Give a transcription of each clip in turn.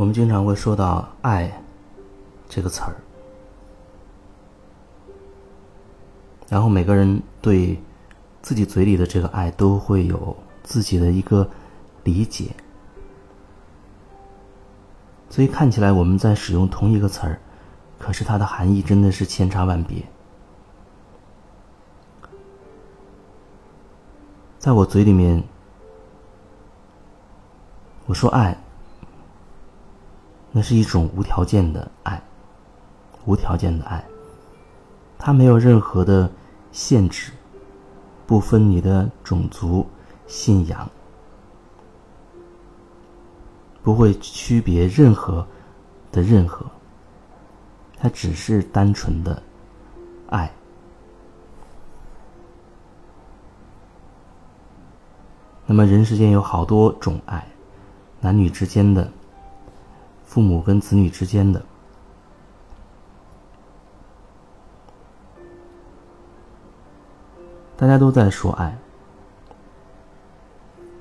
我们经常会说到“爱”这个词儿，然后每个人对自己嘴里的这个“爱”都会有自己的一个理解，所以看起来我们在使用同一个词儿，可是它的含义真的是千差万别。在我嘴里面，我说爱。那是一种无条件的爱，无条件的爱，它没有任何的限制，不分你的种族、信仰，不会区别任何的任何，它只是单纯的爱。那么人世间有好多种爱，男女之间的。父母跟子女之间的，大家都在说爱。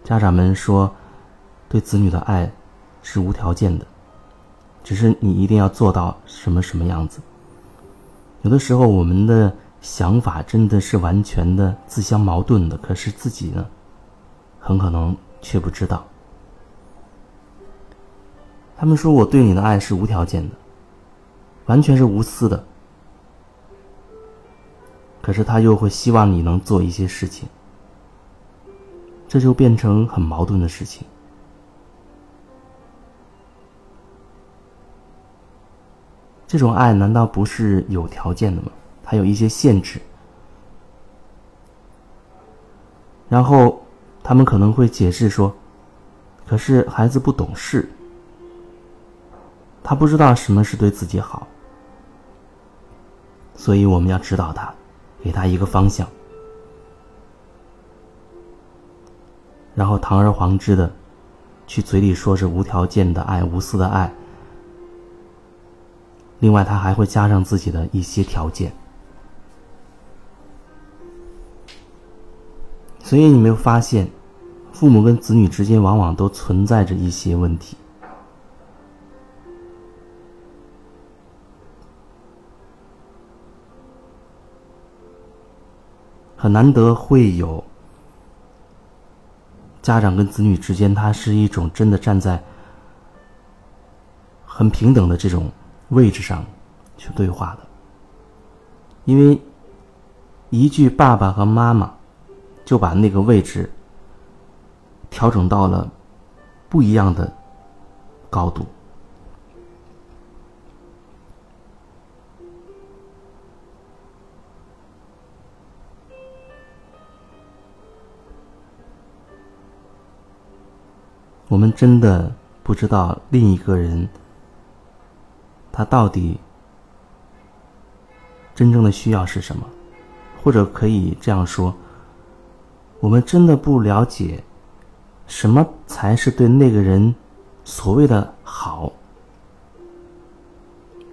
家长们说，对子女的爱是无条件的，只是你一定要做到什么什么样子。有的时候，我们的想法真的是完全的自相矛盾的，可是自己呢，很可能却不知道。他们说我对你的爱是无条件的，完全是无私的。可是他又会希望你能做一些事情，这就变成很矛盾的事情。这种爱难道不是有条件的吗？它有一些限制。然后他们可能会解释说：“可是孩子不懂事。”他不知道什么是对自己好，所以我们要指导他，给他一个方向，然后堂而皇之的去嘴里说着无条件的爱、无私的爱。另外，他还会加上自己的一些条件，所以你没有发现，父母跟子女之间往往都存在着一些问题。很难得会有家长跟子女之间，他是一种真的站在很平等的这种位置上去对话的，因为一句“爸爸”和“妈妈”就把那个位置调整到了不一样的高度。我们真的不知道另一个人，他到底真正的需要是什么，或者可以这样说：我们真的不了解什么才是对那个人所谓的好。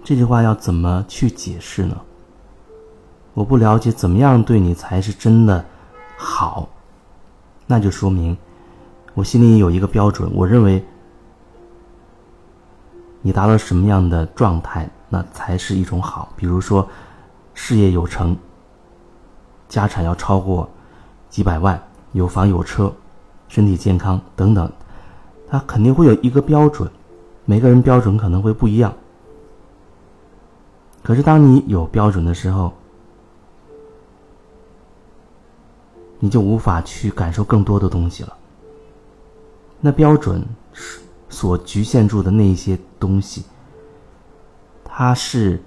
这句话要怎么去解释呢？我不了解怎么样对你才是真的好，那就说明。我心里有一个标准，我认为你达到什么样的状态，那才是一种好。比如说，事业有成，家产要超过几百万，有房有车，身体健康等等，他肯定会有一个标准，每个人标准可能会不一样。可是当你有标准的时候，你就无法去感受更多的东西了。那标准所局限住的那些东西，它是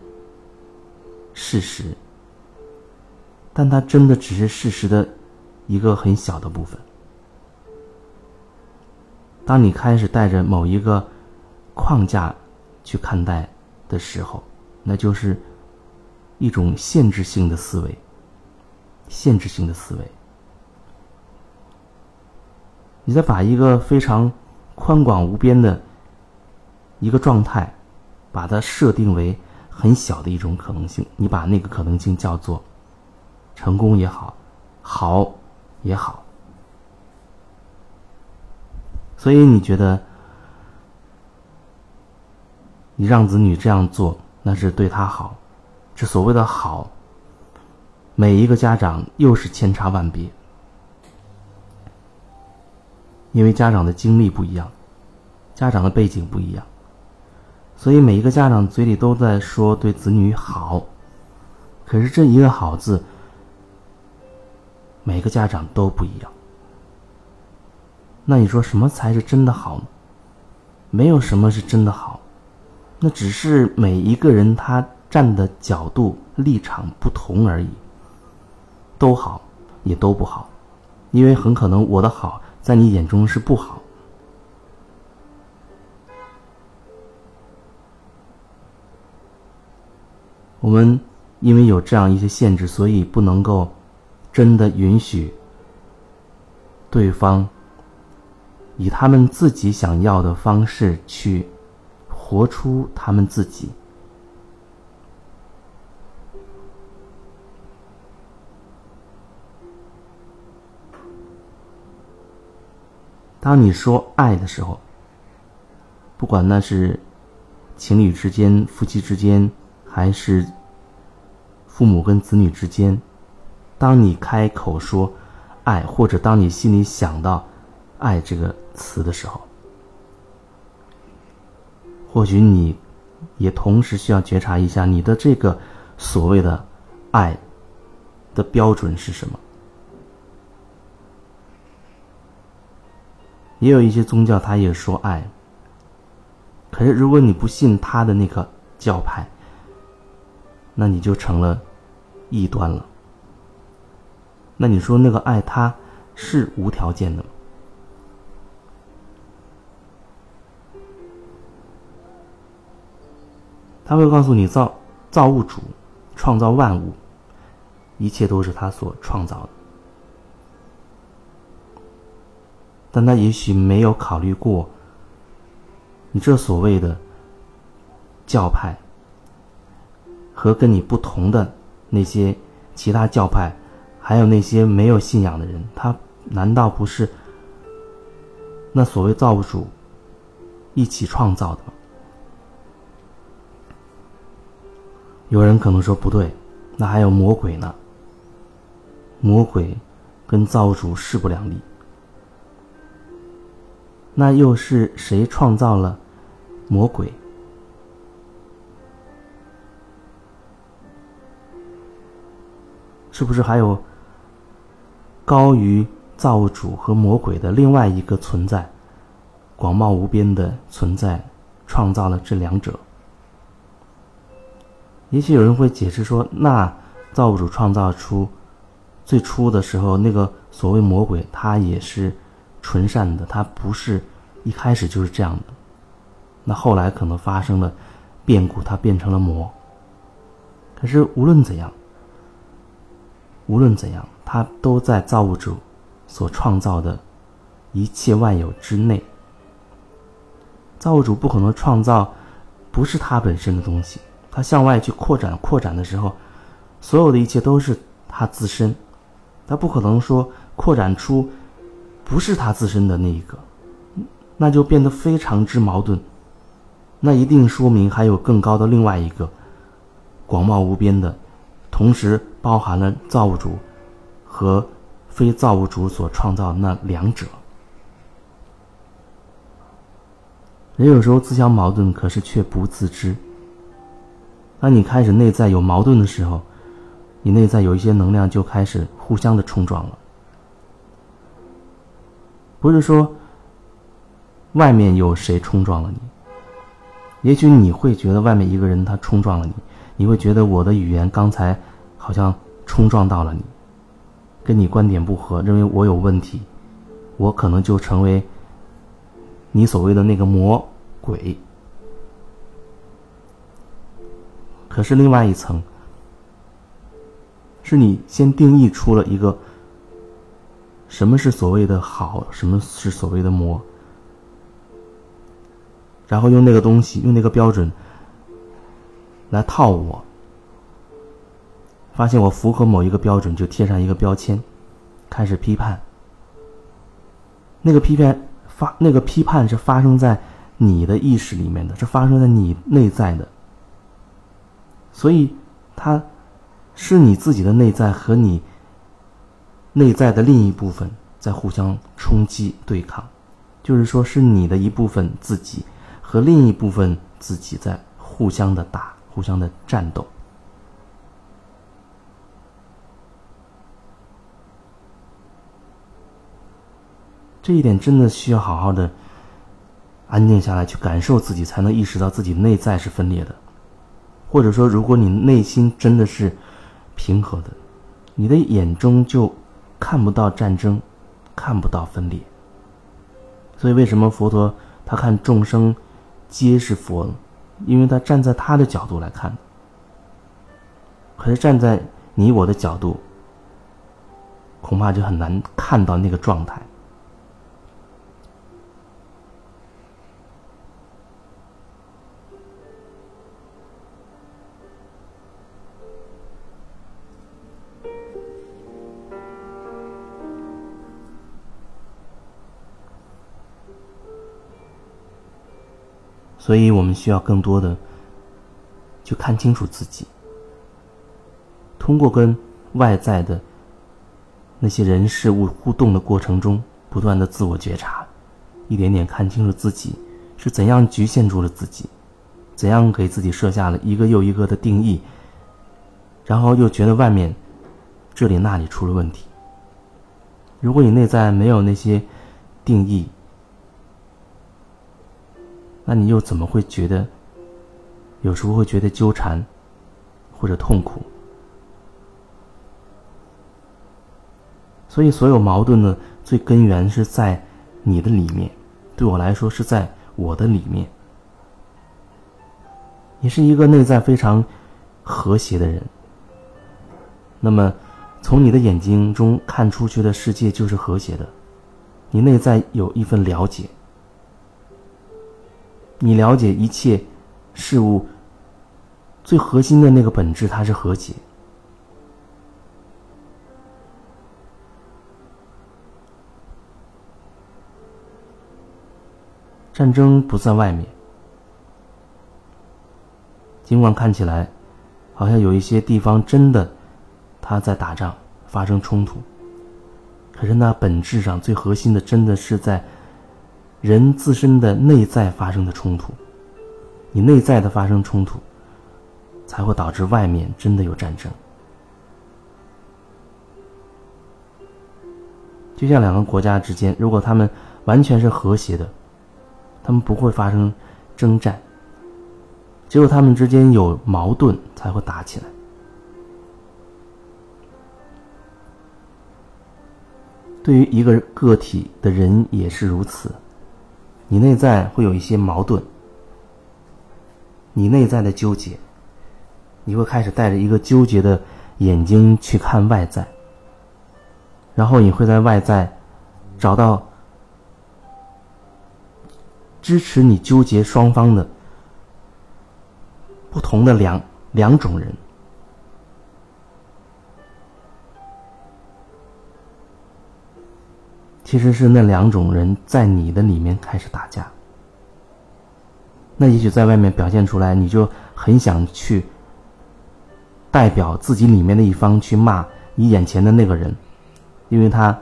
事实，但它真的只是事实的一个很小的部分。当你开始带着某一个框架去看待的时候，那就是一种限制性的思维，限制性的思维。你再把一个非常宽广无边的一个状态，把它设定为很小的一种可能性，你把那个可能性叫做成功也好，好也好。所以你觉得你让子女这样做，那是对他好。这所谓的好，每一个家长又是千差万别，因为家长的经历不一样，家长的背景不一样，所以每一个家长嘴里都在说对子女好，可是这一个好字，每个家长都不一样。那你说什么才是真的好呢？没有什么是真的好。那只是每一个人他站的角度立场不同而已，都好也都不好，因为很可能我的好在你眼中是不好。我们因为有这样一些限制，所以不能够真的允许对方以他们自己想要的方式去。活出他们自己。当你说爱的时候，不管那是情侣之间、夫妻之间，还是父母跟子女之间，当你开口说爱，或者当你心里想到“爱”这个词的时候，或许你，也同时需要觉察一下你的这个所谓的爱的标准是什么。也有一些宗教，他也说爱。可是如果你不信他的那个教派，那你就成了异端了。那你说那个爱，他是无条件的吗？他会告诉你，造造物主创造万物，一切都是他所创造的。但他也许没有考虑过，你这所谓的教派和跟你不同的那些其他教派，还有那些没有信仰的人，他难道不是那所谓造物主一起创造的吗？有人可能说不对，那还有魔鬼呢。魔鬼跟造物主势不两立，那又是谁创造了魔鬼？是不是还有高于造物主和魔鬼的另外一个存在，广袤无边的存在，创造了这两者？也许有人会解释说，那造物主创造出最初的时候，那个所谓魔鬼，他也是纯善的，他不是一开始就是这样的。那后来可能发生了变故，他变成了魔。可是无论怎样，无论怎样，他都在造物主所创造的一切万有之内。造物主不可能创造不是他本身的东西。他向外去扩展、扩展的时候，所有的一切都是他自身，他不可能说扩展出不是他自身的那一个，那就变得非常之矛盾。那一定说明还有更高的另外一个广袤无边的，同时包含了造物主和非造物主所创造那两者。人有时候自相矛盾，可是却不自知。当你开始内在有矛盾的时候，你内在有一些能量就开始互相的冲撞了。不是说外面有谁冲撞了你，也许你会觉得外面一个人他冲撞了你，你会觉得我的语言刚才好像冲撞到了你，跟你观点不合，认为我有问题，我可能就成为你所谓的那个魔鬼。可是另外一层，是你先定义出了一个什么是所谓的好，什么是所谓的魔，然后用那个东西，用那个标准来套我，发现我符合某一个标准，就贴上一个标签，开始批判。那个批判发，那个批判是发生在你的意识里面的，是发生在你内在的。所以，它是你自己的内在和你内在的另一部分在互相冲击对抗，就是说，是你的一部分自己和另一部分自己在互相的打、互相的战斗。这一点真的需要好好的安静下来去感受自己，才能意识到自己内在是分裂的。或者说，如果你内心真的是平和的，你的眼中就看不到战争，看不到分裂。所以，为什么佛陀他看众生皆是佛呢？因为他站在他的角度来看。可是站在你我的角度，恐怕就很难看到那个状态。所以我们需要更多的去看清楚自己，通过跟外在的那些人事物互动的过程中，不断的自我觉察，一点点看清楚自己是怎样局限住了自己，怎样给自己设下了一个又一个的定义，然后又觉得外面这里那里出了问题。如果你内在没有那些定义，那你又怎么会觉得？有时候会觉得纠缠，或者痛苦。所以，所有矛盾的最根源是在你的里面。对我来说，是在我的里面。你是一个内在非常和谐的人。那么，从你的眼睛中看出去的世界就是和谐的。你内在有一份了解。你了解一切事物最核心的那个本质，它是和解。战争不在外面，尽管看起来好像有一些地方真的他在打仗、发生冲突，可是那本质上最核心的，真的是在。人自身的内在发生的冲突，你内在的发生冲突，才会导致外面真的有战争。就像两个国家之间，如果他们完全是和谐的，他们不会发生征战。只有他们之间有矛盾，才会打起来。对于一个个体的人也是如此。你内在会有一些矛盾，你内在的纠结，你会开始带着一个纠结的眼睛去看外在，然后你会在外在找到支持你纠结双方的不同的两两种人。其实是那两种人在你的里面开始打架，那也许在外面表现出来，你就很想去代表自己里面的一方去骂你眼前的那个人，因为他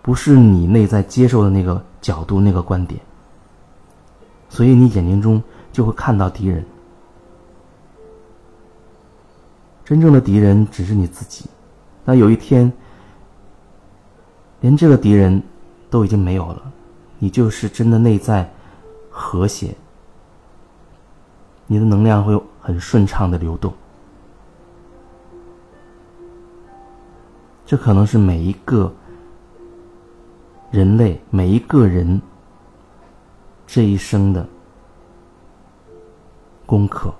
不是你内在接受的那个角度、那个观点，所以你眼睛中就会看到敌人。真正的敌人只是你自己。那有一天。连这个敌人都已经没有了，你就是真的内在和谐，你的能量会很顺畅的流动。这可能是每一个人类每一个人这一生的功课。